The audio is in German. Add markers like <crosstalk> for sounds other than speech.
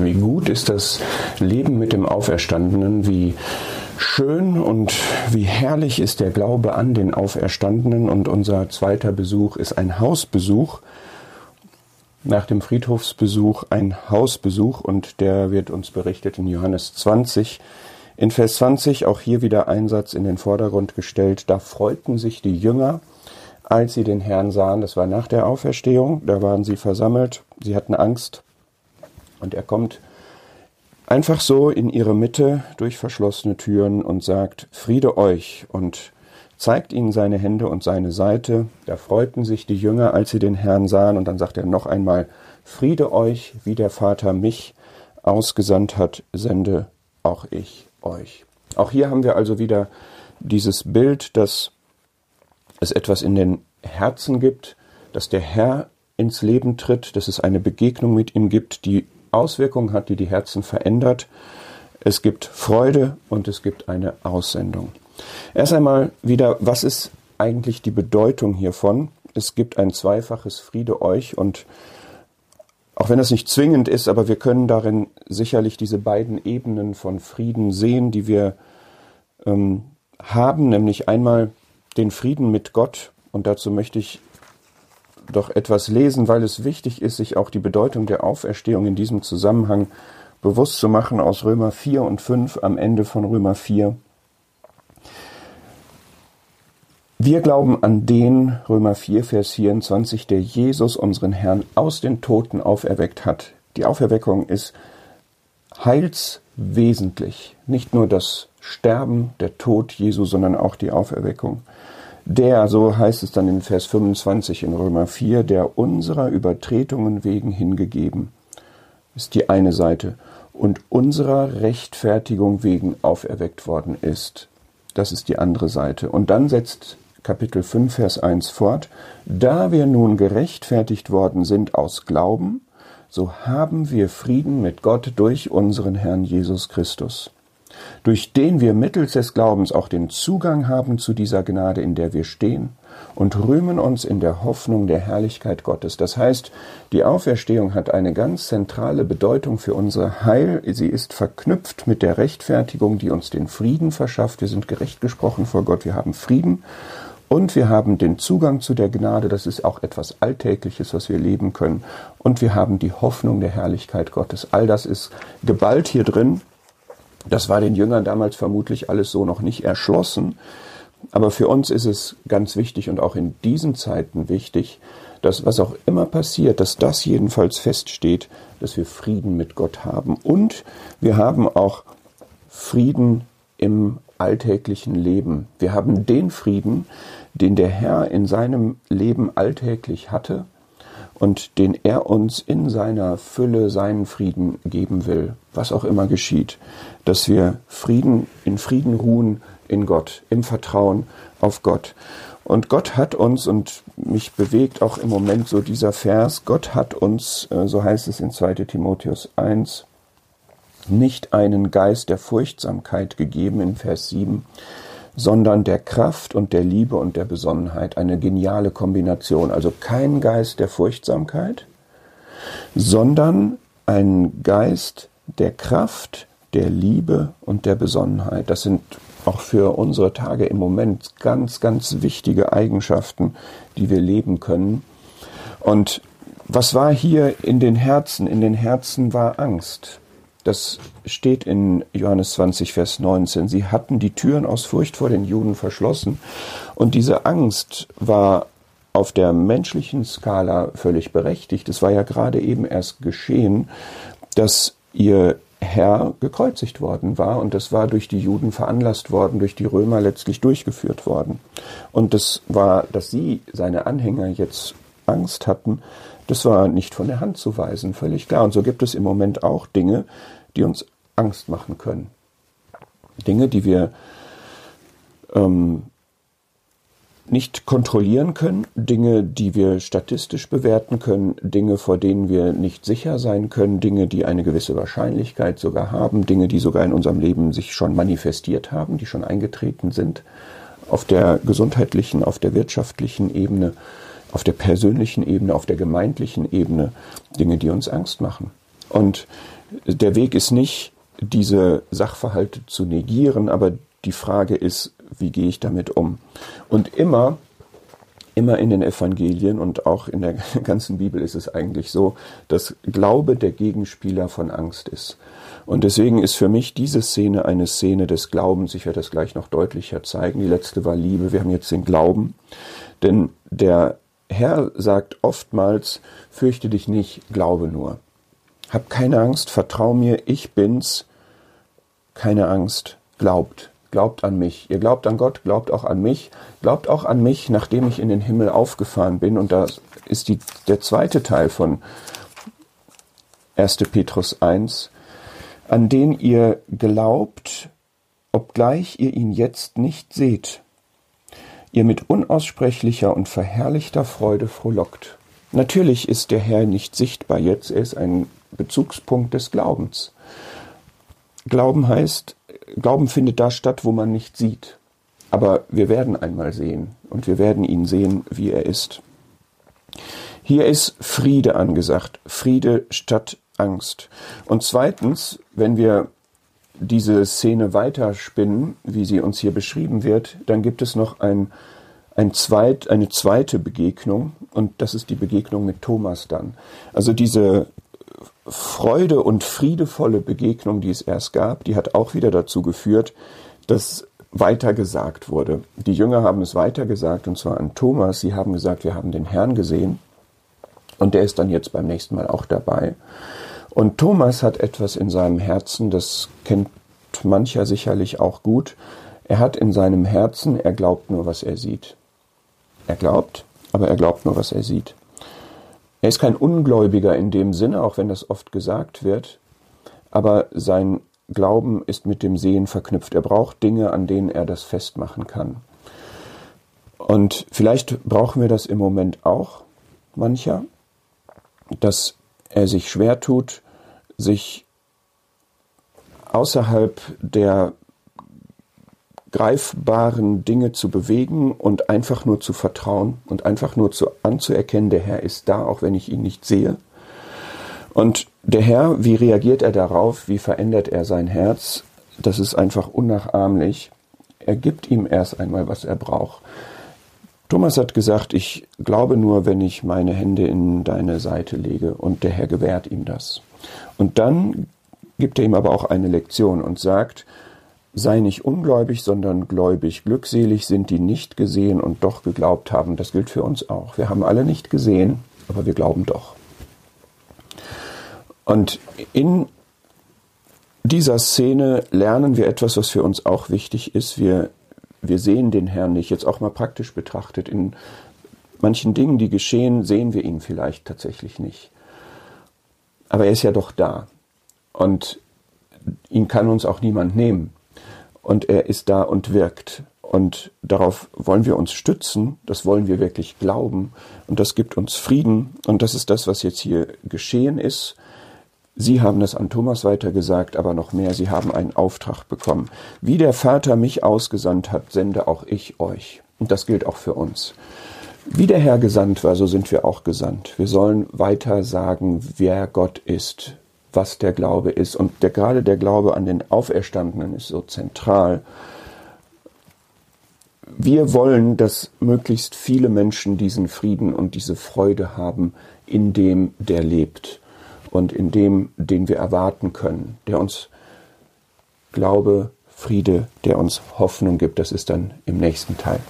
Wie gut ist das Leben mit dem Auferstandenen, wie schön und wie herrlich ist der Glaube an den Auferstandenen. Und unser zweiter Besuch ist ein Hausbesuch. Nach dem Friedhofsbesuch ein Hausbesuch und der wird uns berichtet in Johannes 20. In Vers 20 auch hier wieder ein Satz in den Vordergrund gestellt. Da freuten sich die Jünger, als sie den Herrn sahen. Das war nach der Auferstehung. Da waren sie versammelt. Sie hatten Angst. Und er kommt einfach so in ihre Mitte durch verschlossene Türen und sagt, Friede euch und zeigt ihnen seine Hände und seine Seite. Da freuten sich die Jünger, als sie den Herrn sahen, und dann sagt er noch einmal, Friede euch, wie der Vater mich ausgesandt hat, sende auch ich euch. Auch hier haben wir also wieder dieses Bild, dass es etwas in den Herzen gibt, dass der Herr ins Leben tritt, dass es eine Begegnung mit ihm gibt, die Auswirkungen hat, die die Herzen verändert. Es gibt Freude und es gibt eine Aussendung. Erst einmal wieder, was ist eigentlich die Bedeutung hiervon? Es gibt ein zweifaches Friede euch und auch wenn das nicht zwingend ist, aber wir können darin sicherlich diese beiden Ebenen von Frieden sehen, die wir ähm, haben, nämlich einmal den Frieden mit Gott. Und dazu möchte ich doch etwas lesen, weil es wichtig ist, sich auch die Bedeutung der Auferstehung in diesem Zusammenhang bewusst zu machen aus Römer 4 und 5 am Ende von Römer 4. Wir glauben an den, Römer 4, Vers 24, der Jesus, unseren Herrn, aus den Toten auferweckt hat. Die Auferweckung ist heilswesentlich. Nicht nur das Sterben, der Tod Jesu, sondern auch die Auferweckung der, so heißt es dann in Vers 25 in Römer 4, der unserer Übertretungen wegen hingegeben, ist die eine Seite, und unserer Rechtfertigung wegen auferweckt worden ist. Das ist die andere Seite. Und dann setzt Kapitel 5, Vers 1 fort, da wir nun gerechtfertigt worden sind aus Glauben, so haben wir Frieden mit Gott durch unseren Herrn Jesus Christus durch den wir mittels des Glaubens auch den Zugang haben zu dieser Gnade, in der wir stehen und rühmen uns in der Hoffnung der Herrlichkeit Gottes. Das heißt, die Auferstehung hat eine ganz zentrale Bedeutung für unser Heil. Sie ist verknüpft mit der Rechtfertigung, die uns den Frieden verschafft. Wir sind gerecht gesprochen vor Gott, wir haben Frieden und wir haben den Zugang zu der Gnade, das ist auch etwas Alltägliches, was wir leben können. Und wir haben die Hoffnung der Herrlichkeit Gottes. All das ist geballt hier drin das war den Jüngern damals vermutlich alles so noch nicht erschlossen. Aber für uns ist es ganz wichtig und auch in diesen Zeiten wichtig, dass was auch immer passiert, dass das jedenfalls feststeht, dass wir Frieden mit Gott haben. Und wir haben auch Frieden im alltäglichen Leben. Wir haben den Frieden, den der Herr in seinem Leben alltäglich hatte und den er uns in seiner Fülle seinen Frieden geben will, was auch immer geschieht, dass wir Frieden in Frieden ruhen in Gott, im Vertrauen auf Gott. Und Gott hat uns, und mich bewegt auch im Moment so dieser Vers, Gott hat uns, äh, so heißt es in 2 Timotheus 1, nicht einen Geist der Furchtsamkeit gegeben in Vers 7, sondern der Kraft und der Liebe und der Besonnenheit. Eine geniale Kombination. Also kein Geist der Furchtsamkeit, sondern ein Geist der Kraft, der Liebe und der Besonnenheit. Das sind auch für unsere Tage im Moment ganz, ganz wichtige Eigenschaften, die wir leben können. Und was war hier in den Herzen? In den Herzen war Angst. Das steht in Johannes 20, Vers 19. Sie hatten die Türen aus Furcht vor den Juden verschlossen. Und diese Angst war auf der menschlichen Skala völlig berechtigt. Es war ja gerade eben erst geschehen, dass ihr Herr gekreuzigt worden war und das war durch die Juden veranlasst worden, durch die Römer letztlich durchgeführt worden. Und das war, dass sie, seine Anhänger, jetzt Angst hatten, das war nicht von der Hand zu weisen, völlig klar. Und so gibt es im Moment auch Dinge, die uns Angst machen können. Dinge, die wir ähm, nicht kontrollieren können, Dinge, die wir statistisch bewerten können, Dinge, vor denen wir nicht sicher sein können, Dinge, die eine gewisse Wahrscheinlichkeit sogar haben, Dinge, die sogar in unserem Leben sich schon manifestiert haben, die schon eingetreten sind, auf der gesundheitlichen, auf der wirtschaftlichen Ebene, auf der persönlichen Ebene, auf der gemeindlichen Ebene, Dinge, die uns Angst machen. Und Der Weg ist nicht, diese Sachverhalte zu negieren, aber die Frage ist, wie gehe ich damit um? Und immer, immer in den Evangelien und auch in der <laughs> ganzen Bibel ist es eigentlich so, dass Glaube der Gegenspieler von Angst ist. Und deswegen ist für mich diese Szene eine Szene des Glaubens. Ich werde das gleich noch deutlicher zeigen. Die letzte war Liebe. Wir haben jetzt den Glauben. Denn der Herr sagt oftmals, fürchte dich nicht, glaube nur. Hab keine Angst, vertrau mir, ich bin's. Keine Angst, glaubt. Glaubt an mich. Ihr glaubt an Gott, glaubt auch an mich. Glaubt auch an mich, nachdem ich in den Himmel aufgefahren bin. Und da ist die, der zweite Teil von 1. Petrus 1 an den ihr glaubt, obgleich ihr ihn jetzt nicht seht, ihr mit unaussprechlicher und verherrlichter Freude frohlockt. Natürlich ist der Herr nicht sichtbar jetzt, er ist ein Bezugspunkt des Glaubens. Glauben heißt, Glauben findet da statt, wo man nicht sieht. Aber wir werden einmal sehen und wir werden ihn sehen, wie er ist. Hier ist Friede angesagt, Friede statt Angst. Und zweitens, wenn wir diese Szene weiterspinnen, wie sie uns hier beschrieben wird, dann gibt es noch ein, ein zweit, eine zweite Begegnung und das ist die Begegnung mit Thomas dann. Also diese Freude und friedevolle Begegnung, die es erst gab, die hat auch wieder dazu geführt, dass weitergesagt wurde. Die Jünger haben es weitergesagt und zwar an Thomas. Sie haben gesagt, wir haben den Herrn gesehen und der ist dann jetzt beim nächsten Mal auch dabei. Und Thomas hat etwas in seinem Herzen, das kennt mancher sicherlich auch gut. Er hat in seinem Herzen, er glaubt nur, was er sieht. Er glaubt, aber er glaubt nur, was er sieht. Er ist kein Ungläubiger in dem Sinne, auch wenn das oft gesagt wird, aber sein Glauben ist mit dem Sehen verknüpft. Er braucht Dinge, an denen er das festmachen kann. Und vielleicht brauchen wir das im Moment auch, mancher, dass er sich schwer tut, sich außerhalb der greifbaren Dinge zu bewegen und einfach nur zu vertrauen und einfach nur zu, anzuerkennen, der Herr ist da, auch wenn ich ihn nicht sehe. Und der Herr, wie reagiert er darauf? Wie verändert er sein Herz? Das ist einfach unnachahmlich. Er gibt ihm erst einmal, was er braucht. Thomas hat gesagt, ich glaube nur, wenn ich meine Hände in deine Seite lege, und der Herr gewährt ihm das. Und dann gibt er ihm aber auch eine Lektion und sagt, sei nicht ungläubig, sondern gläubig. Glückselig sind die nicht gesehen und doch geglaubt haben. Das gilt für uns auch. Wir haben alle nicht gesehen, aber wir glauben doch. Und in dieser Szene lernen wir etwas, was für uns auch wichtig ist. Wir, wir sehen den Herrn nicht, jetzt auch mal praktisch betrachtet. In manchen Dingen, die geschehen, sehen wir ihn vielleicht tatsächlich nicht. Aber er ist ja doch da. Und ihn kann uns auch niemand nehmen. Und er ist da und wirkt. Und darauf wollen wir uns stützen, das wollen wir wirklich glauben. Und das gibt uns Frieden. Und das ist das, was jetzt hier geschehen ist. Sie haben es an Thomas weitergesagt, aber noch mehr, Sie haben einen Auftrag bekommen. Wie der Vater mich ausgesandt hat, sende auch ich euch. Und das gilt auch für uns. Wie der Herr gesandt war, so sind wir auch gesandt. Wir sollen weiter sagen, wer Gott ist, was der Glaube ist. Und der, gerade der Glaube an den Auferstandenen ist so zentral. Wir wollen, dass möglichst viele Menschen diesen Frieden und diese Freude haben, in dem der lebt und in dem, den wir erwarten können, der uns Glaube, Friede, der uns Hoffnung gibt. Das ist dann im nächsten Teil.